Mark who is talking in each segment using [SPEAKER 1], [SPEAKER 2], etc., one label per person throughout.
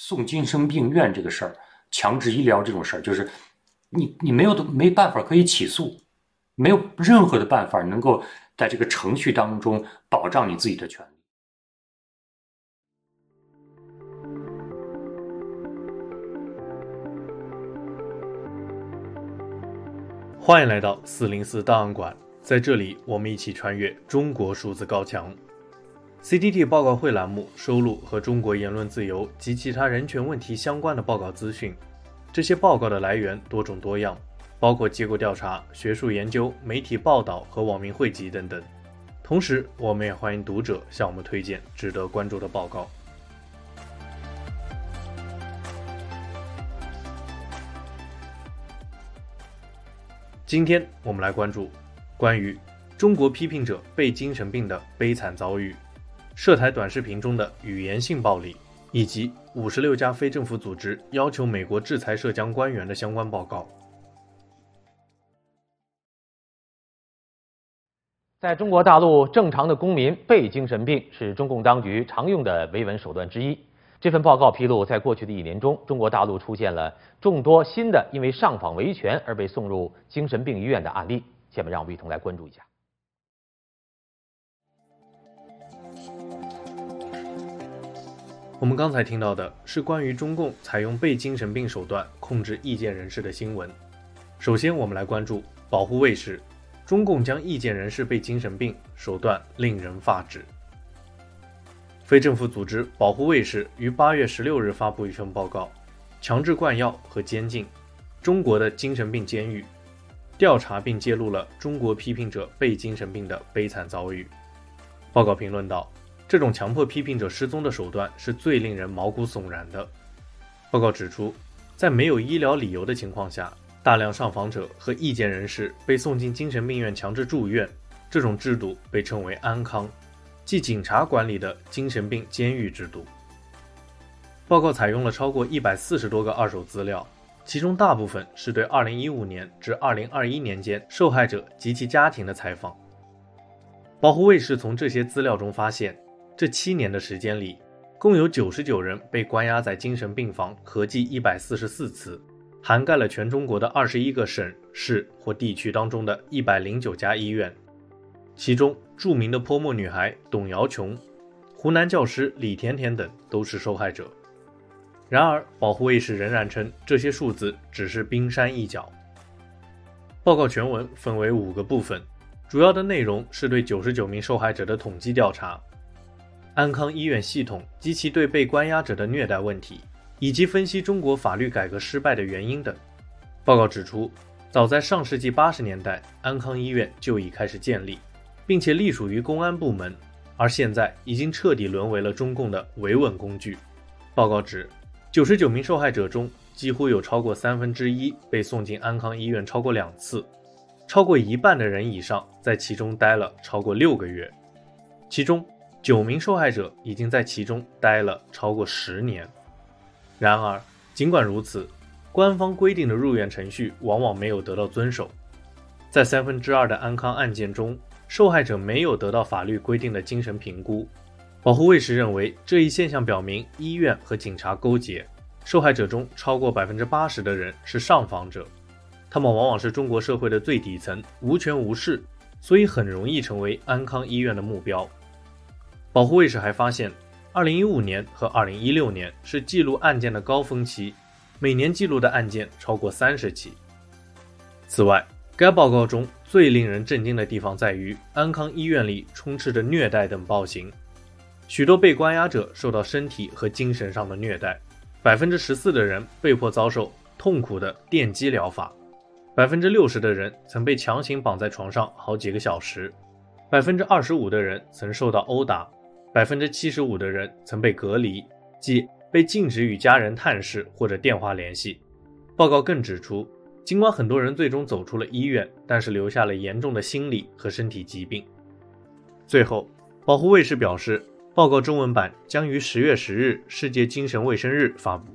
[SPEAKER 1] 送精神病院这个事儿，强制医疗这种事儿，就是你你没有没办法可以起诉，没有任何的办法能够在这个程序当中保障你自己的权利。
[SPEAKER 2] 欢迎来到四零四档案馆，在这里我们一起穿越中国数字高墙。CDT 报告会栏目收录和中国言论自由及其他人权问题相关的报告资讯。这些报告的来源多种多样，包括机构调查、学术研究、媒体报道和网民汇集等等。同时，我们也欢迎读者向我们推荐值得关注的报告。今天我们来关注关于中国批评者被精神病的悲惨遭遇。涉台短视频中的语言性暴力，以及五十六家非政府组织要求美国制裁涉疆官员的相关报告。
[SPEAKER 3] 在中国大陆，正常的公民被精神病是中共当局常用的维稳手段之一。这份报告披露，在过去的一年中，中国大陆出现了众多新的因为上访维权而被送入精神病医院的案例。下面让我们一同来关注一下。
[SPEAKER 2] 我们刚才听到的是关于中共采用被精神病手段控制意见人士的新闻。首先，我们来关注保护卫士，中共将意见人士被精神病手段令人发指。非政府组织保护卫士于八月十六日发布一份报告，强制灌药和监禁，中国的精神病监狱，调查并揭露了中国批评者被精神病的悲惨遭遇。报告评论道。这种强迫批评者失踪的手段是最令人毛骨悚然的。报告指出，在没有医疗理由的情况下，大量上访者和意见人士被送进精神病院强制住院，这种制度被称为“安康”，即警察管理的精神病监狱制度。报告采用了超过一百四十多个二手资料，其中大部分是对二零一五年至二零二一年间受害者及其家庭的采访。保护卫士从这些资料中发现。这七年的时间里，共有九十九人被关押在精神病房，合计一百四十四次，涵盖了全中国的二十一个省市或地区当中的一百零九家医院。其中，著名的泼墨女孩董瑶琼、湖南教师李甜甜等都是受害者。然而，保护卫士仍然称这些数字只是冰山一角。报告全文分为五个部分，主要的内容是对九十九名受害者的统计调查。安康医院系统及其对被关押者的虐待问题，以及分析中国法律改革失败的原因等。报告指出，早在上世纪八十年代，安康医院就已开始建立，并且隶属于公安部门，而现在已经彻底沦为了中共的维稳工具。报告指，九十九名受害者中，几乎有超过三分之一被送进安康医院超过两次，超过一半的人以上在其中待了超过六个月，其中。九名受害者已经在其中待了超过十年。然而，尽管如此，官方规定的入院程序往往没有得到遵守。在三分之二的安康案件中，受害者没有得到法律规定的精神评估。保护卫士认为，这一现象表明医院和警察勾结。受害者中超过百分之八十的人是上访者，他们往往是中国社会的最底层，无权无势，所以很容易成为安康医院的目标。保护卫士还发现，2015年和2016年是记录案件的高峰期，每年记录的案件超过三十起。此外，该报告中最令人震惊的地方在于，安康医院里充斥着虐待等暴行，许多被关押者受到身体和精神上的虐待，百分之十四的人被迫遭受痛苦的电击疗法，百分之六十的人曾被强行绑在床上好几个小时，百分之二十五的人曾受到殴打。百分之七十五的人曾被隔离，即被禁止与家人探视或者电话联系。报告更指出，尽管很多人最终走出了医院，但是留下了严重的心理和身体疾病。最后，保护卫士表示，报告中文版将于十月十日世界精神卫生日发布。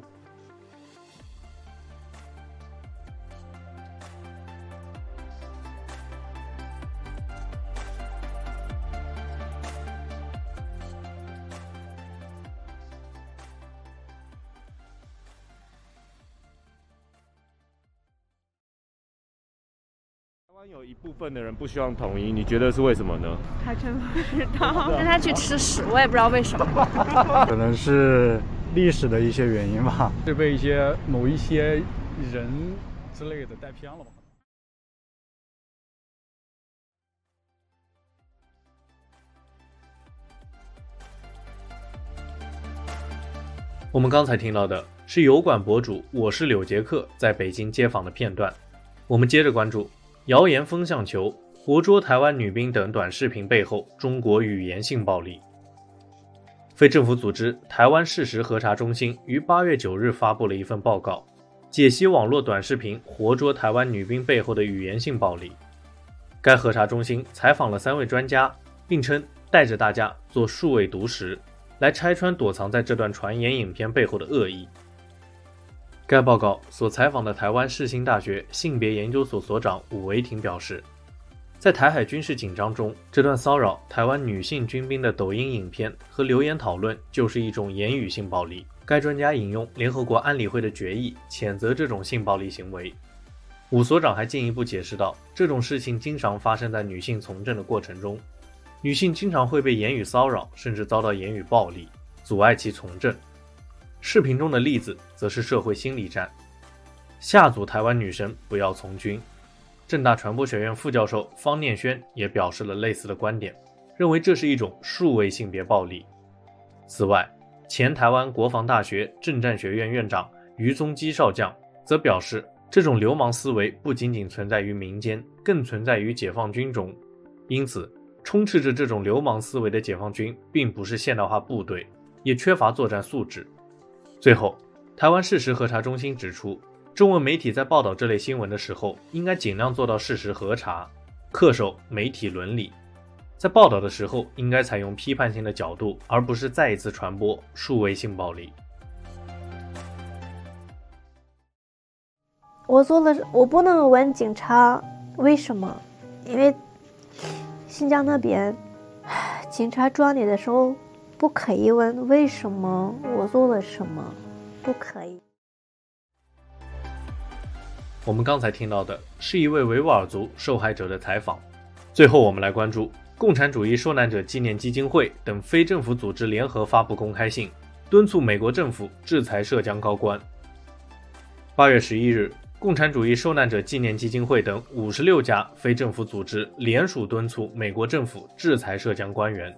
[SPEAKER 4] 有一部分的人不希望统一，你觉得是为什么呢？
[SPEAKER 5] 还真不知道，让他去吃屎，我也不知道为什么。
[SPEAKER 6] 可能是历史的一些原因吧，是被一些某一些人之类的带偏了吧。
[SPEAKER 2] 我们刚才听到的是油管博主我是柳杰克在北京街访的片段。我们接着关注谣言风向球、活捉台湾女兵等短视频背后中国语言性暴力。非政府组织台湾事实核查中心于八月九日发布了一份报告，解析网络短视频活捉台湾女兵背后的语言性暴力。该核查中心采访了三位专家，并称带着大家做数位读时。来拆穿躲藏在这段传言影片背后的恶意。该报告所采访的台湾世新大学性别研究所所长伍维廷表示，在台海军事紧张中，这段骚扰台湾女性军兵的抖音影片和留言讨论就是一种言语性暴力。该专家引用联合国安理会的决议，谴责这种性暴力行为。伍所长还进一步解释道，这种事情经常发生在女性从政的过程中。女性经常会被言语骚扰，甚至遭到言语暴力，阻碍其从政。视频中的例子则是社会心理战，吓阻台湾女生不要从军。正大传播学院副教授方念轩也表示了类似的观点，认为这是一种数位性别暴力。此外，前台湾国防大学政战学院院长于宗基少将则表示，这种流氓思维不仅仅存在于民间，更存在于解放军中，因此。充斥着这种流氓思维的解放军，并不是现代化部队，也缺乏作战素质。最后，台湾事实核查中心指出，中文媒体在报道这类新闻的时候，应该尽量做到事实核查，恪守媒体伦理。在报道的时候，应该采用批判性的角度，而不是再一次传播数位性暴力。
[SPEAKER 7] 我做了，我不能问警察为什么，因为。新疆那边，警察抓你的时候，不可以问为什么，我做了什么，不可以。
[SPEAKER 2] 我们刚才听到的是一位维吾尔族受害者的采访。最后，我们来关注共产主义受难者纪念基金会等非政府组织联合发布公开信，敦促美国政府制裁涉疆高官。八月十一日。共产主义受难者纪念基金会等五十六家非政府组织联署敦促美国政府制裁涉疆官员。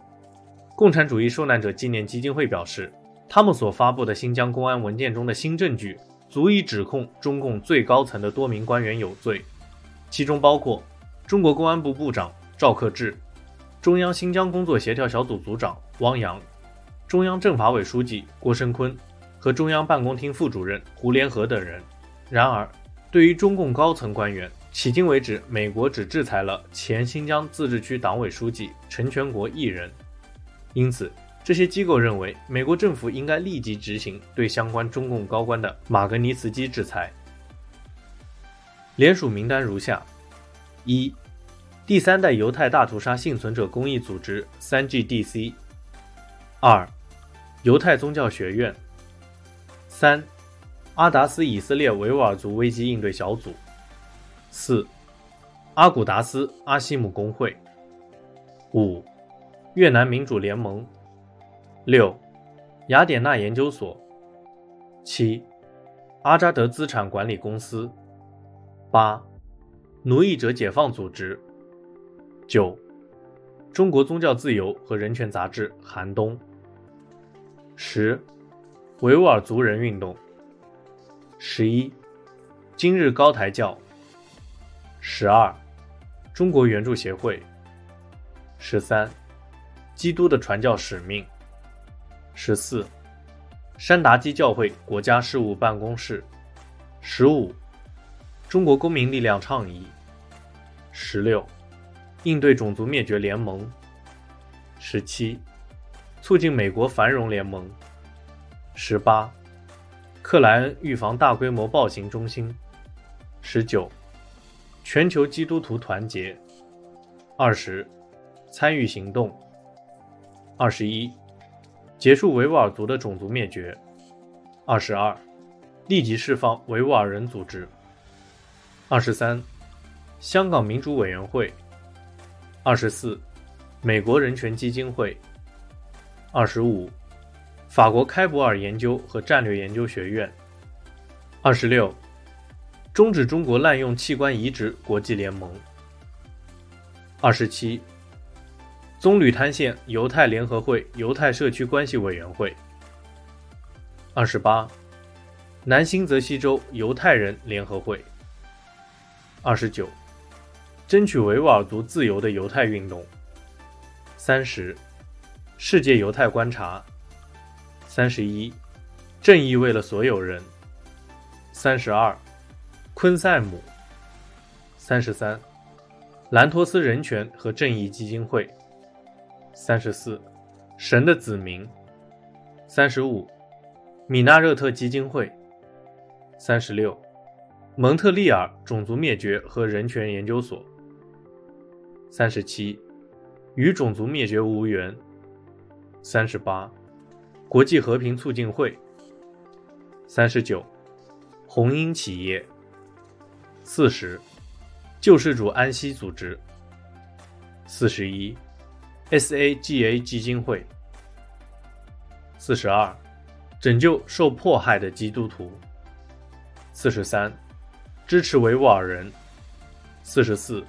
[SPEAKER 2] 共产主义受难者纪念基金会表示，他们所发布的新疆公安文件中的新证据，足以指控中共最高层的多名官员有罪，其中包括中国公安部部长赵克志、中央新疆工作协调小组组长汪洋、中央政法委书记郭声琨和中央办公厅副主任胡连河等人。然而，对于中共高层官员，迄今为止，美国只制裁了前新疆自治区党委书记陈全国一人。因此，这些机构认为，美国政府应该立即执行对相关中共高官的马格尼茨基制裁。联署名单如下：一、第三代犹太大屠杀幸存者公益组织 3GDC；二、犹太宗教学院；三。阿达斯以色列维吾尔族危机应对小组，四，阿古达斯阿西姆工会，五，越南民主联盟，六，雅典娜研究所，七，阿扎德资产管理公司，八，奴役者解放组织，九，中国宗教自由和人权杂志寒冬，十，维吾尔族人运动。十一，今日高台教。十二，中国援助协会。十三，基督的传教使命。十四，山达基教会国家事务办公室。十五，中国公民力量倡议。十六，应对种族灭绝联盟。十七，促进美国繁荣联盟。十八。克莱恩预防大规模暴行中心，十九，全球基督徒团结，二十，参与行动，二十一，结束维吾尔族的种族灭绝，二十二，立即释放维吾尔人组织，二十三，香港民主委员会；二十四，美国人权基金会；二十五，法国开普尔研究和战略研究学院；二十六，终止中国滥用器官移植国际联盟；二十七，棕榈滩县犹太联合会犹太社区关系委员会；二十八，南新泽西州犹太人联合会；二十九。争取维吾尔族自由的犹太运动。三十，世界犹太观察。三十一，正义为了所有人。三十二，昆塞姆。三十三，兰托斯人权和正义基金会。三十四，神的子民。三十五，米纳热特基金会。三十六，蒙特利尔种族灭绝和人权研究所。三十七，与种族灭绝无缘。三十八，国际和平促进会。三十九，红鹰企业。四十，救世主安息组织。四十一，SAGA 基金会。四十二，拯救受迫害的基督徒。四十三，支持维吾尔人。四十四。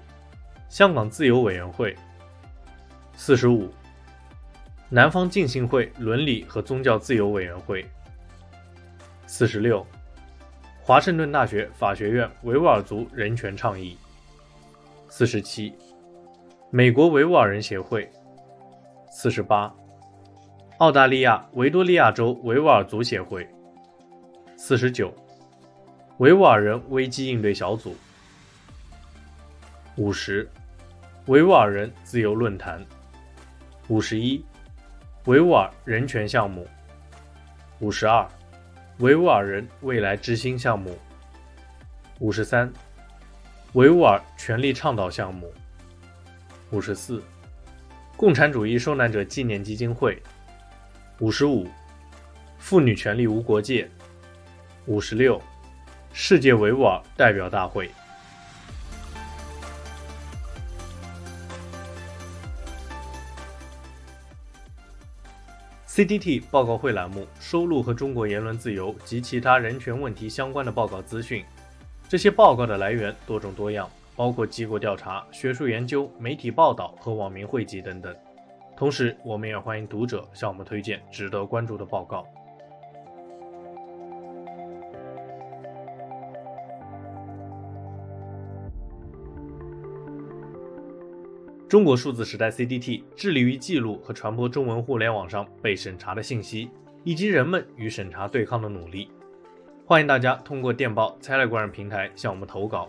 [SPEAKER 2] 香港自由委员会，四十五；南方浸信会伦理和宗教自由委员会，四十六；华盛顿大学法学院维吾尔族人权倡议，四十七；美国维吾尔人协会，四十八；澳大利亚维多利亚州维吾尔族协会，四十九；维吾尔人危机应对小组。五十，维吾尔人自由论坛；五十一，维吾尔人权项目；五十二，维吾尔人未来之星项目；五十三，维吾尔权利倡导项目；五十四，共产主义受难者纪念基金会；五十五，妇女权利无国界；五十六，世界维吾尔代表大会。CDT 报告会栏目收录和中国言论自由及其他人权问题相关的报告资讯。这些报告的来源多种多样，包括机构调查、学术研究、媒体报道和网民汇集等等。同时，我们也欢迎读者向我们推荐值得关注的报告。中国数字时代 CDT 致力于记录和传播中文互联网上被审查的信息，以及人们与审查对抗的努力。欢迎大家通过电报 Telegram 平台向我们投稿，